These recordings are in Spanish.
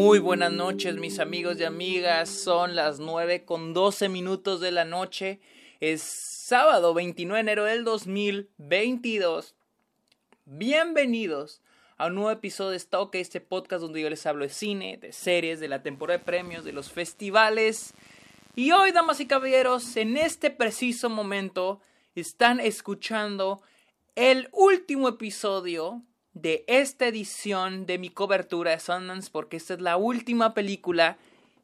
Muy buenas noches mis amigos y amigas, son las 9 con 12 minutos de la noche, es sábado 29 de enero del 2022. Bienvenidos a un nuevo episodio de Stock, este podcast donde yo les hablo de cine, de series, de la temporada de premios, de los festivales. Y hoy, damas y caballeros, en este preciso momento están escuchando el último episodio de esta edición de mi cobertura de Sundance porque esta es la última película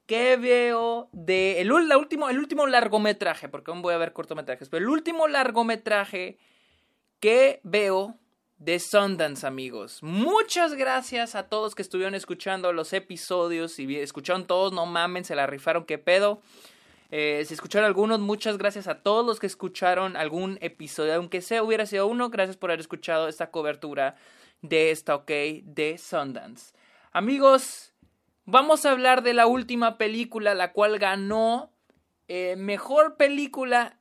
que veo de el, último, el último largometraje, porque aún voy a ver cortometrajes, pero el último largometraje que veo de Sundance, amigos. Muchas gracias a todos que estuvieron escuchando los episodios. y escucharon todos, no mamen, se la rifaron, qué pedo. Eh, si escucharon algunos, muchas gracias a todos los que escucharon algún episodio, aunque sea hubiera sido uno, gracias por haber escuchado esta cobertura de esta OK de Sundance. Amigos, vamos a hablar de la última película, la cual ganó eh, mejor película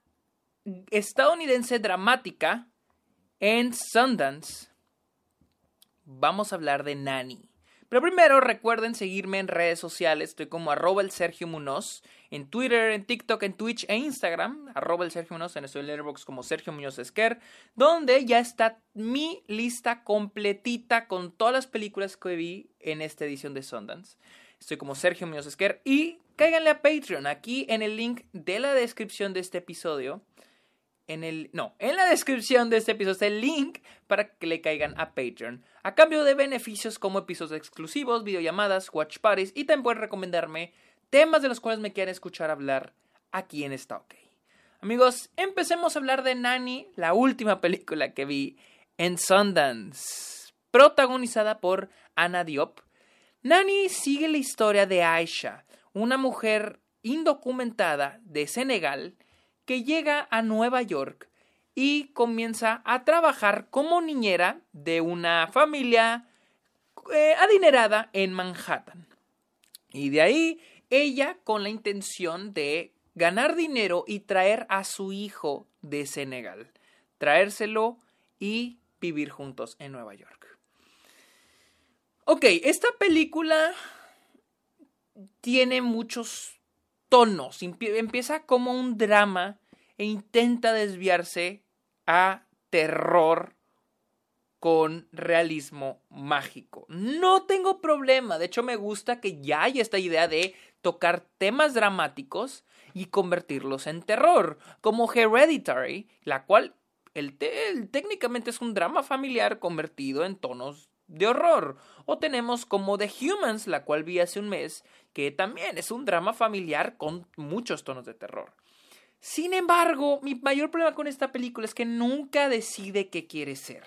estadounidense dramática en Sundance. Vamos a hablar de Nani. Pero primero recuerden seguirme en redes sociales. Estoy como arroba el Sergio Munoz. En Twitter, en TikTok, en Twitch e Instagram. Arroba el Sergio Munoz. En el como Sergio Muñoz Esquer. Donde ya está mi lista completita con todas las películas que vi en esta edición de Sundance. Estoy como Sergio Muñoz Esquer. Y cáiganle a Patreon. Aquí en el link de la descripción de este episodio en el no, en la descripción de este episodio está el link para que le caigan a Patreon. A cambio de beneficios como episodios exclusivos, videollamadas, watch parties y también pueden recomendarme temas de los cuales me quieran escuchar hablar aquí en esta OK. Amigos, empecemos a hablar de Nani, la última película que vi en Sundance, protagonizada por Anna Diop. Nani sigue la historia de Aisha, una mujer indocumentada de Senegal que llega a Nueva York y comienza a trabajar como niñera de una familia eh, adinerada en Manhattan. Y de ahí ella con la intención de ganar dinero y traer a su hijo de Senegal, traérselo y vivir juntos en Nueva York. Ok, esta película tiene muchos tonos. Empieza como un drama e intenta desviarse a terror con realismo mágico. No tengo problema, de hecho me gusta que ya hay esta idea de tocar temas dramáticos y convertirlos en terror, como Hereditary, la cual el, técnicamente es un drama familiar convertido en tonos de horror. O tenemos como The Humans, la cual vi hace un mes, que también es un drama familiar con muchos tonos de terror. Sin embargo, mi mayor problema con esta película es que nunca decide qué quiere ser.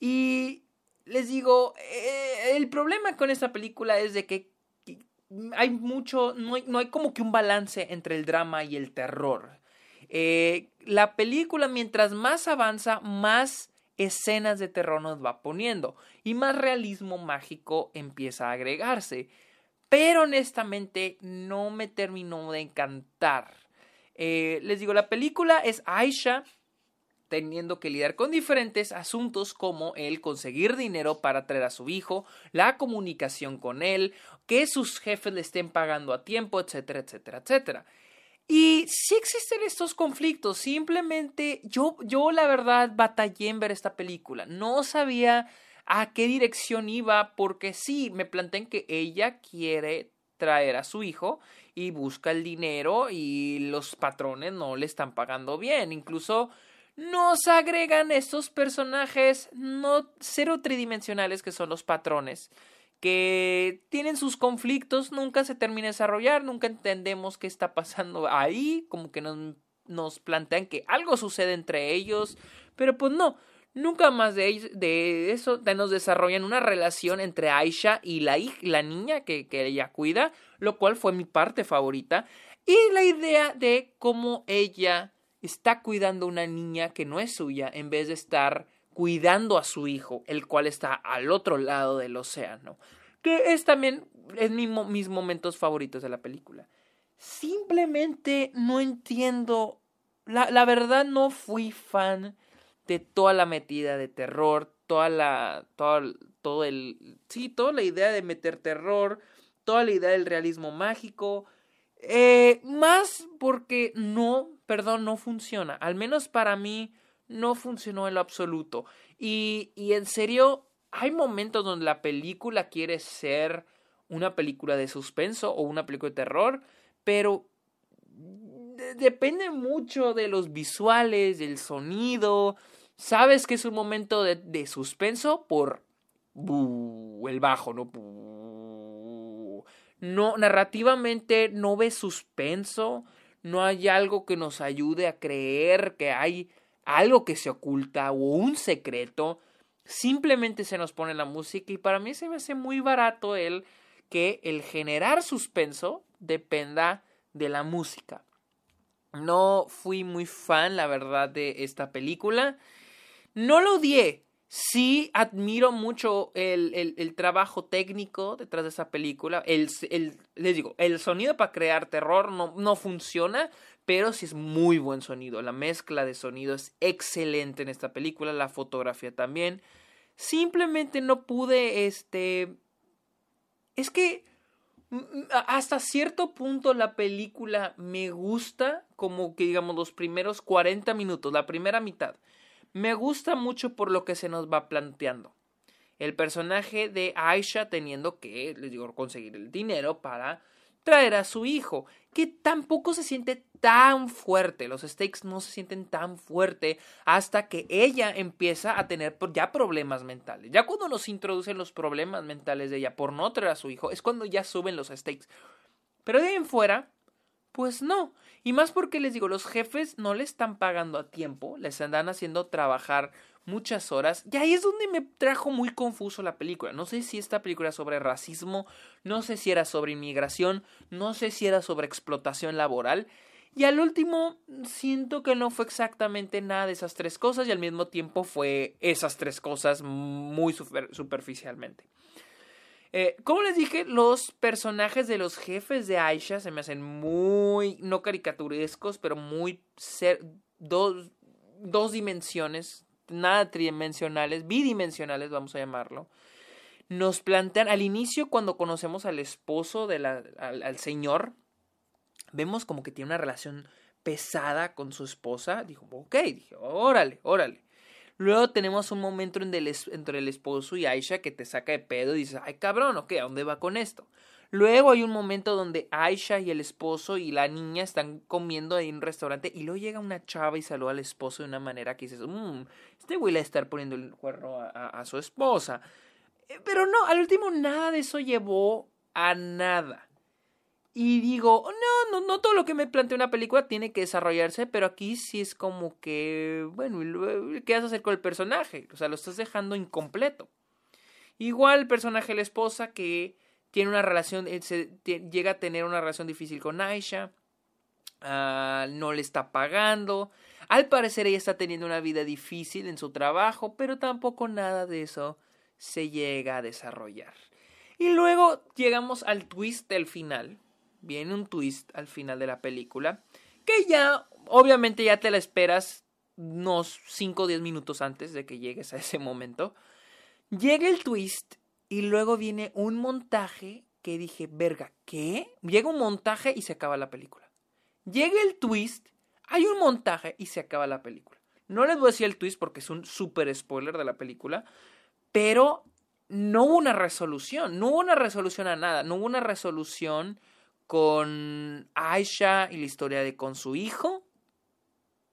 Y les digo, eh, el problema con esta película es de que hay mucho, no hay, como que un balance entre el drama y el terror. Eh, la película, mientras más avanza, más escenas de terror nos va poniendo y más realismo mágico empieza a agregarse. Pero honestamente no me terminó de encantar. Eh, les digo, la película es Aisha teniendo que lidiar con diferentes asuntos como el conseguir dinero para traer a su hijo, la comunicación con él, que sus jefes le estén pagando a tiempo, etcétera, etcétera, etcétera. Y sí existen estos conflictos, simplemente yo, yo la verdad batallé en ver esta película, no sabía a qué dirección iba porque sí, me planteé que ella quiere traer a su hijo y busca el dinero y los patrones no le están pagando bien, incluso nos agregan estos personajes no cero tridimensionales que son los patrones que tienen sus conflictos, nunca se termina de desarrollar, nunca entendemos qué está pasando ahí, como que nos, nos plantean que algo sucede entre ellos, pero pues no, nunca más de, de eso nos desarrollan una relación entre Aisha y la, la niña que, que ella cuida, lo cual fue mi parte favorita, y la idea de cómo ella está cuidando a una niña que no es suya en vez de estar cuidando a su hijo, el cual está al otro lado del océano, que es también es mis momentos favoritos de la película. Simplemente no entiendo, la, la verdad no fui fan de toda la metida de terror, toda la, todo, todo el, sí, toda la idea de meter terror, toda la idea del realismo mágico. Eh, más porque no, perdón, no funciona. Al menos para mí no funcionó en lo absoluto. Y, y en serio, hay momentos donde la película quiere ser una película de suspenso o una película de terror, pero depende mucho de los visuales, del sonido. Sabes que es un momento de, de suspenso por el bajo, ¿no? no, narrativamente no ves suspenso, no hay algo que nos ayude a creer que hay algo que se oculta o un secreto. Simplemente se nos pone la música y para mí se me hace muy barato el que el generar suspenso dependa de la música. No fui muy fan, la verdad, de esta película. No lo odié, Sí admiro mucho el, el, trabajo técnico detrás de esa película. El, el, les digo, el sonido para crear terror no, no funciona, pero sí es muy buen sonido. La mezcla de sonido es excelente en esta película, la fotografía también. Simplemente no pude, este... Es que hasta cierto punto la película me gusta, como que digamos los primeros 40 minutos, la primera mitad me gusta mucho por lo que se nos va planteando. El personaje de Aisha teniendo que, les digo, conseguir el dinero para traer a su hijo, que tampoco se siente tan fuerte, los stakes no se sienten tan fuerte hasta que ella empieza a tener ya problemas mentales. Ya cuando nos introducen los problemas mentales de ella por no traer a su hijo, es cuando ya suben los stakes. Pero de ahí en fuera, pues no. Y más porque les digo, los jefes no le están pagando a tiempo, les andan haciendo trabajar muchas horas. Y ahí es donde me trajo muy confuso la película. No sé si esta película era sobre racismo, no sé si era sobre inmigración, no sé si era sobre explotación laboral. Y al último, siento que no fue exactamente nada de esas tres cosas y al mismo tiempo fue esas tres cosas muy superficialmente. Eh, como les dije, los personajes de los jefes de Aisha se me hacen muy, no caricaturescos, pero muy ser, dos, dos dimensiones, nada tridimensionales, bidimensionales, vamos a llamarlo. Nos plantean al inicio, cuando conocemos al esposo, de la, al, al señor, vemos como que tiene una relación pesada con su esposa. Dijo, ok, dije, órale, órale. Luego tenemos un momento entre el esposo y Aisha que te saca de pedo y dices, ay cabrón, ok, ¿a dónde va con esto? Luego hay un momento donde Aisha y el esposo y la niña están comiendo en un restaurante y luego llega una chava y saluda al esposo de una manera que dices, mmm, este güey le está poniendo el cuerno a su esposa. Eh, pero no, al último nada de eso llevó a nada. Y digo, no, no, no todo lo que me plantea una película tiene que desarrollarse, pero aquí sí es como que, bueno, ¿qué vas a hacer con el personaje? O sea, lo estás dejando incompleto. Igual el personaje de la esposa que tiene una relación, eh, se, llega a tener una relación difícil con Aisha, ah, no le está pagando, al parecer ella está teniendo una vida difícil en su trabajo, pero tampoco nada de eso se llega a desarrollar. Y luego llegamos al twist del final, viene un twist al final de la película que ya, obviamente ya te la esperas unos 5 o 10 minutos antes de que llegues a ese momento. Llega el twist y luego viene un montaje que dije, verga, ¿qué? Llega un montaje y se acaba la película. Llega el twist, hay un montaje y se acaba la película. No les voy a decir el twist porque es un super spoiler de la película, pero no hubo una resolución, no hubo una resolución a nada, no hubo una resolución con Aisha y la historia de con su hijo,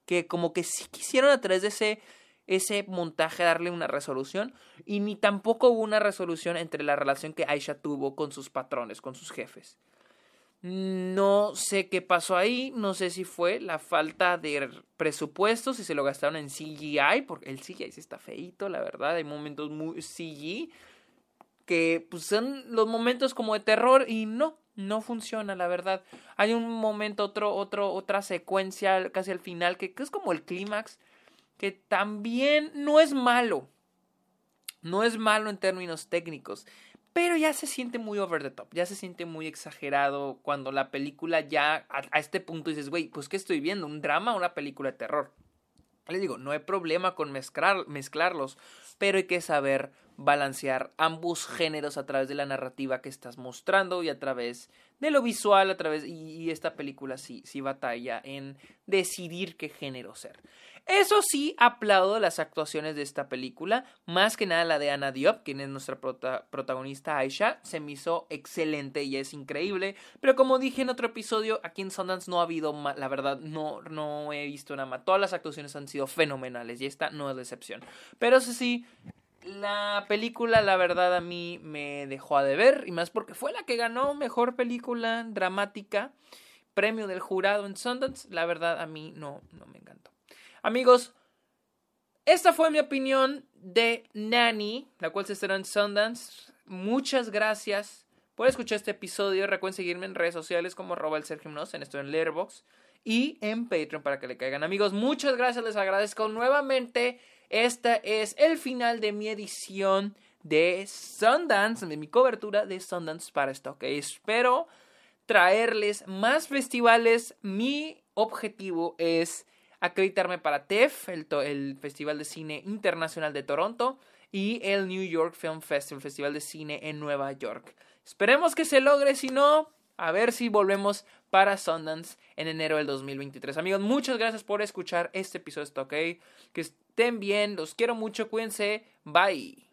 que como que sí quisieron a través de ese, ese montaje darle una resolución, y ni tampoco hubo una resolución entre la relación que Aisha tuvo con sus patrones, con sus jefes. No sé qué pasó ahí, no sé si fue la falta de presupuesto, si se lo gastaron en CGI, porque el CGI sí está feito, la verdad, hay momentos muy CGI que pues, son los momentos como de terror y no, no funciona, la verdad. Hay un momento, otro, otro, otra secuencia casi al final que, es como el clímax, que también no es malo. No es malo en términos técnicos, pero ya se siente muy over the top, ya se siente muy exagerado cuando la película ya a, este punto dices, güey, pues ¿qué estoy viendo? ¿Un drama o una película de terror? Les digo, no hay problema con mezclar, mezclarlos, pero hay que saber balancear ambos géneros a través de la narrativa que estás mostrando y a través de lo visual, a través y, esta película sí, sí batalla en decidir qué género ser. Eso sí, aplaudo las actuaciones de esta película, más que nada la de Anna Diop, quien es nuestra protagonista Aisha, se me hizo excelente y es increíble, pero como dije en otro episodio, aquí en Sundance no ha habido, la verdad, no, no he visto nada más, todas las actuaciones han sido fenomenales y esta no es la excepción, pero eso sí, la película, la verdad, a mí me dejó a deber, y más porque fue la que ganó mejor película dramática, premio del jurado en Sundance. La verdad, a mí no, no me encantó. Amigos, esta fue mi opinión de Nanny, la cual se estrenó en Sundance. Muchas gracias por escuchar este episodio. Recuerden seguirme en redes sociales como arroba el Sergio en esto en Letterboxd y en Patreon para que le caigan. Amigos, muchas gracias, les agradezco nuevamente. Este es el final de mi edición de Sundance, de mi cobertura de Sundance para esto, Espero traerles más festivales. Mi objetivo es acreditarme para TEF, el, Festival de Cine Internacional de Toronto, y el New York Film Festival, Festival de Cine en Nueva York. Esperemos que se logre, si no, a ver si volvemos para Sundance en enero del 2023. Amigos, muchas gracias por escuchar este episodio de. Que estén bien, los quiero mucho, cuídense, bye.